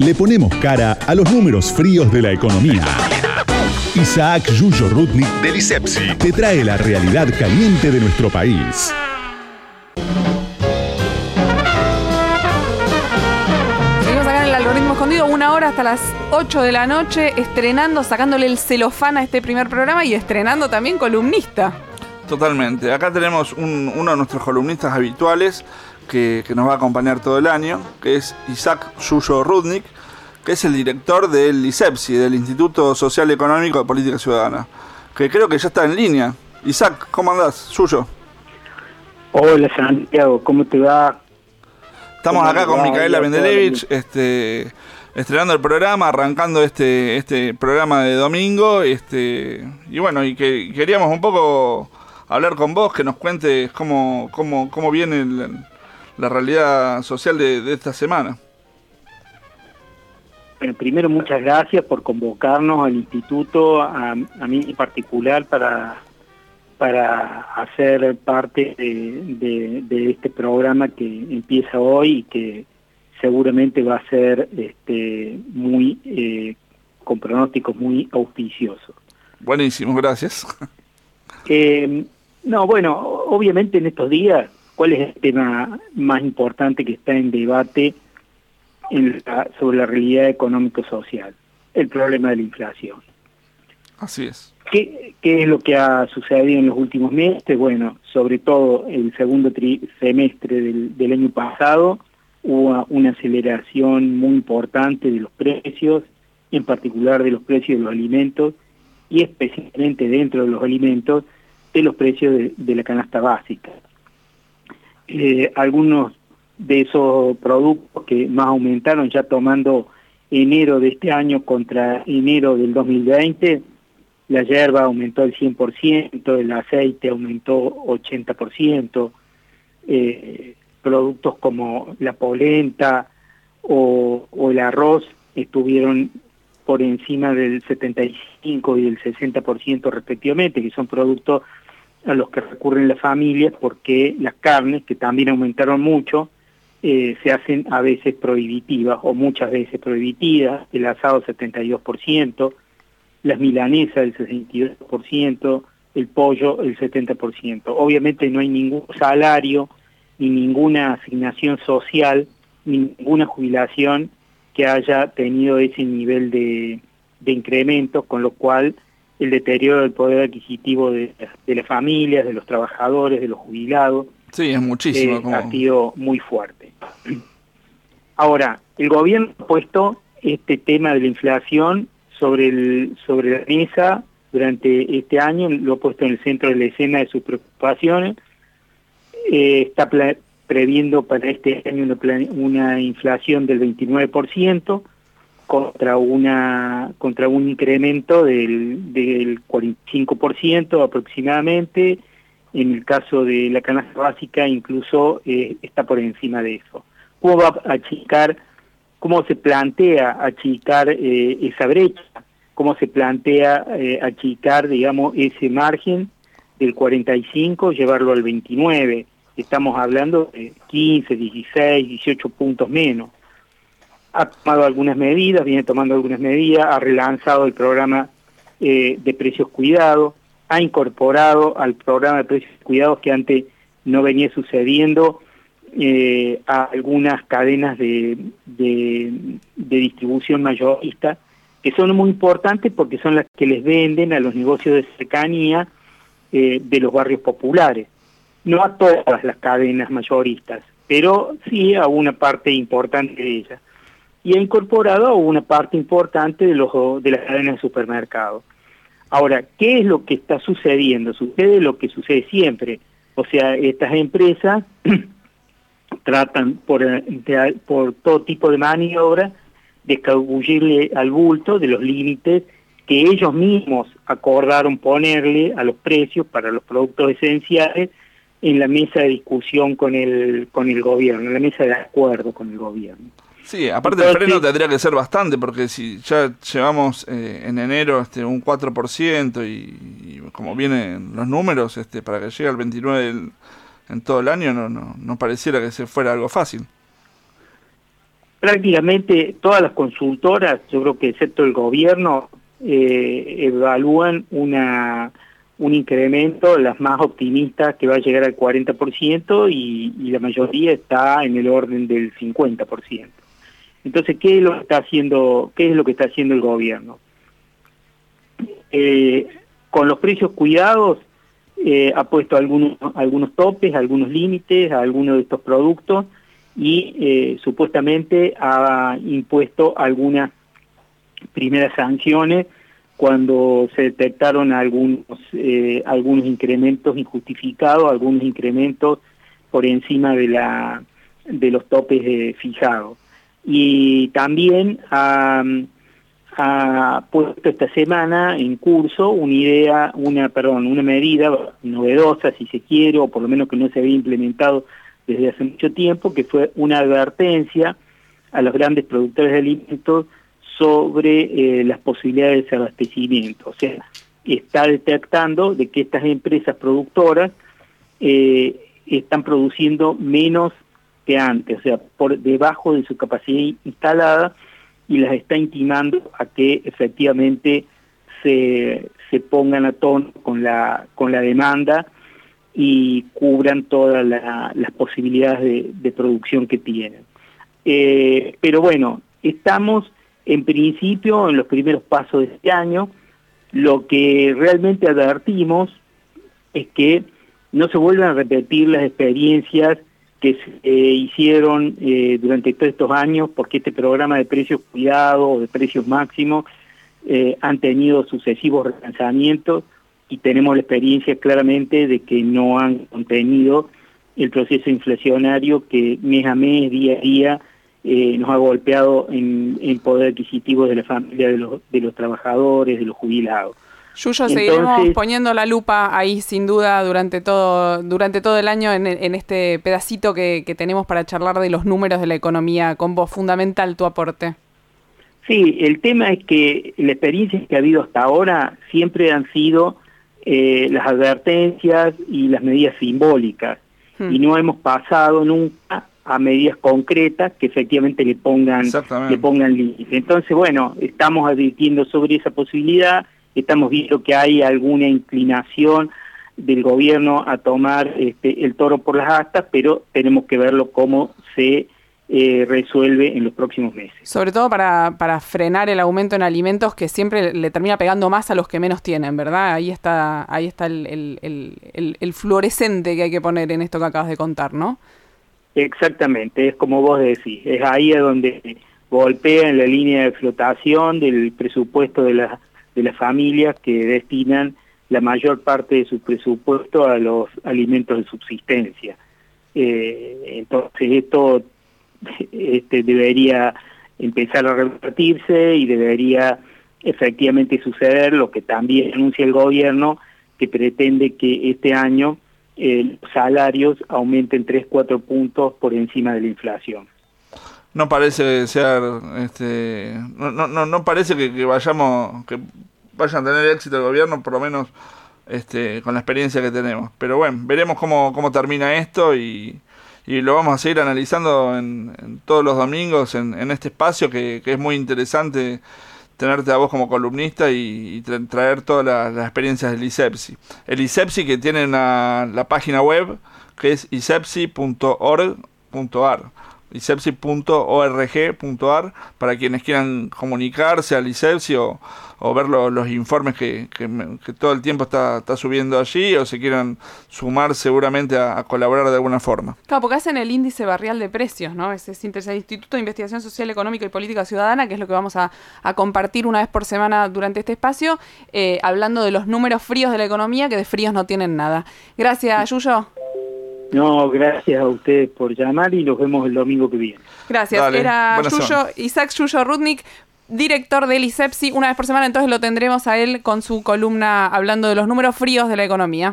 Le ponemos cara a los números fríos de la economía. Isaac Yuyo Rudnik del ISEPSI te trae la realidad caliente de nuestro país. Seguimos acá en el algoritmo escondido, una hora hasta las 8 de la noche, estrenando, sacándole el celofán a este primer programa y estrenando también columnista. Totalmente. Acá tenemos un- uno de nuestros columnistas habituales que, que nos va a acompañar todo el año, que es Isaac Yuyo Rudnik, que es el director del ISEPSI, del Instituto Social Económico de Política Ciudadana, que creo que ya está en línea. Isaac, ¿cómo andás? Yuyo. Hola Santiago, ¿cómo te va? Estamos ¿Cómo acá con? Micaela Mendelevich, este, estrenando el programa, arrancando este, este programa de domingo, este, y bueno, y que queríamos un poco hablar con vos, que nos cuentes cómo, cómo, cómo viene el- la realidad social de, de esta semana. Bueno, primero muchas gracias por convocarnos al instituto, a, a mí en particular, para, para hacer parte de, de- de este programa que empieza hoy y que seguramente va a ser este, muy eh, con pronósticos muy auspiciosos. Buenísimo, gracias. Eh, no, bueno, obviamente en estos días, ¿cuál es el tema más importante que está en debate en la- sobre la realidad económico-social? El problema de la inflación. Así es. ¿Qué, ¿Qué es lo que ha sucedido en los últimos meses? Bueno, sobre todo el segundo tri- semestre del, del año pasado hubo una aceleración muy importante de los precios, en particular de los precios de los alimentos y especialmente dentro de los alimentos de los precios de, de la canasta básica. Eh, algunos de esos productos que más aumentaron ya tomando enero de este año contra enero del 2020, la hierba aumentó el 100%, el aceite aumentó 80%, eh, productos como la polenta o, o el arroz estuvieron por encima del 75 y del 60% respectivamente, que son productos a los que recurren las familias porque las carnes, que también aumentaron mucho, eh, se hacen a veces prohibitivas o muchas veces prohibitivas, el asado 72%, las milanesas el 62%, el pollo el 70%. Obviamente no hay ningún salario ni ninguna asignación social, ni ninguna jubilación que haya tenido ese nivel de, de incremento, con lo cual el deterioro del poder adquisitivo de, de las familias, de los trabajadores, de los jubilados, Sí, es muchísimo. eh, como- ha sido muy fuerte. Ahora, el gobierno ha puesto este tema de la inflación sobre, el, sobre la mesa durante este año, lo ha puesto en el centro de la escena de sus preocupaciones. Eh, está previendo para este año una inflación del 29% contra una contra un incremento del, del 45% aproximadamente. En el caso de la canasta básica incluso eh, está por encima de eso. ¿Cómo va a achicar, cómo se plantea achicar eh, esa brecha? ¿Cómo se plantea eh, achicar, digamos, ese margen del 45, llevarlo al 29? Estamos hablando de 15, 16, 18 puntos menos ha tomado algunas medidas, viene tomando algunas medidas, ha relanzado el programa eh, de precios cuidados, ha incorporado al programa de precios cuidados que antes no venía sucediendo eh, a algunas cadenas de, de, distribución mayorista, que son muy importantes porque son las que les venden a los negocios de cercanía eh, de los barrios populares. No a todas las cadenas mayoristas, pero sí a una parte importante de ellas y ha incorporado una parte importante de, los, de las cadenas de supermercados. Ahora, ¿qué es lo que está sucediendo? Sucede lo que sucede siempre. O sea, estas empresas tratan por, por todo tipo de maniobra de escabullirle al bulto de los límites que ellos mismos acordaron ponerle a los precios para los productos esenciales en la mesa de discusión con el, con el gobierno, en la mesa de acuerdo con el gobierno. Sí, aparte Entonces, el freno sí. tendría que ser bastante, porque si ya llevamos eh, en enero este, un 4% y, y como vienen los números, este, para que llegue al 29% del- en todo el año, no, no, no pareciera que se fuera algo fácil. prácticamente todas las consultoras, yo creo que excepto el gobierno, eh, evalúan una un incremento, las más optimistas que va a llegar al 40% y, y la mayoría está en el orden del 50%. Entonces, ¿qué es lo que está haciendo, qué es lo que está haciendo el gobierno? Eh, con los precios cuidados eh, ha puesto algunos algunos topes, algunos límites a algunos de estos productos y eh, supuestamente ha impuesto algunas primeras sanciones cuando se detectaron algunos eh, algunos incrementos injustificados, algunos incrementos por encima de la de los topes eh, fijados. Y también ha, puesto esta semana en curso una idea, una perdón, una medida novedosa si se quiere o por lo menos que no se había implementado desde hace mucho tiempo, que fue una advertencia a los grandes productores de alimentos sobre eh, las posibilidades de desabastecimiento. O sea, está detectando de que estas empresas productoras eh, están produciendo menos que antes, o sea, por debajo de su capacidad instalada y las está intimando a que efectivamente se, se pongan a tono con la, con la demanda y cubran todas la, las posibilidades de, de, producción que tienen. Eh, pero bueno, estamos en principio, en los primeros pasos de este año, lo que realmente advertimos es que no se vuelvan a repetir las experiencias que se hicieron eh, durante todos estos años, porque este programa de precios cuidados de precios máximos eh, han tenido sucesivos relanzamientos y tenemos la experiencia claramente de que no han contenido el proceso inflacionario que mes a mes, día a día, eh, nos ha golpeado en, en, poder adquisitivo de la familia de los, de los trabajadores, de los jubilados. Yuyo, Entonces, seguiremos poniendo la lupa ahí sin duda durante todo, durante todo el año en, en este pedacito que, que, tenemos para charlar de los números de la economía con vos. Fundamental tu aporte. Sí, el tema es que la experiencia que ha habido hasta ahora siempre han sido eh, las advertencias y las medidas simbólicas hmm. y no hemos pasado nunca a medidas concretas que efectivamente le pongan le pongan límites. Entonces, bueno, estamos advirtiendo sobre esa posibilidad, estamos viendo que hay alguna inclinación del gobierno a tomar este, el toro por las astas, pero tenemos que verlo cómo se eh, resuelve en los próximos meses. Sobre todo para, para frenar el aumento en alimentos que siempre le termina pegando más a los que menos tienen, ¿verdad? Ahí está, ahí está el, el, el, el fluorescente que hay que poner en esto que acabas de contar, ¿no? Exactamente, es como vos decís, es ahí donde golpea en la línea de flotación del presupuesto de, la, de las familias que destinan la mayor parte de su presupuesto a los alimentos de subsistencia. Eh, entonces esto este, debería empezar a repartirse y debería efectivamente suceder lo que también anuncia el gobierno, que pretende que este año eh, los salarios aumenten 3-4 puntos por encima de la inflación. No parece ser, este, no, no, no parece que, que, vayamos, que vayan a tener éxito el gobierno, por lo menos este, con la experiencia que tenemos. Pero bueno, veremos cómo, cómo termina esto y, y lo vamos a seguir analizando en, todos los domingos en, en este espacio que, es muy interesante tenerte a vos como columnista y, traer todas las, experiencias del ISEPSI. El ISEPSI que tiene la página web que es isepsi.org.ar isepsi.org.ar para quienes quieran comunicarse al ISEPSI o, o ver lo, los informes que, que, que, todo el tiempo está, está, subiendo allí o se quieran sumar seguramente a, a, colaborar de alguna forma. Claro, porque hacen el índice barrial de precios, ¿no? Ese es el Instituto de Investigación Social, Económica y Política Ciudadana, que es lo que vamos a, a compartir una vez por semana durante este espacio, eh, hablando de los números fríos de la economía, que de fríos no tienen nada. Gracias, Yuyo. No, gracias a ustedes por llamar y nos vemos el domingo que viene. Gracias. Dale. Era Yuyo, Isaac Yuyo Rudnik, director del ISEPSI. Una vez por semana entonces lo tendremos a él con su columna hablando de los números fríos de la economía.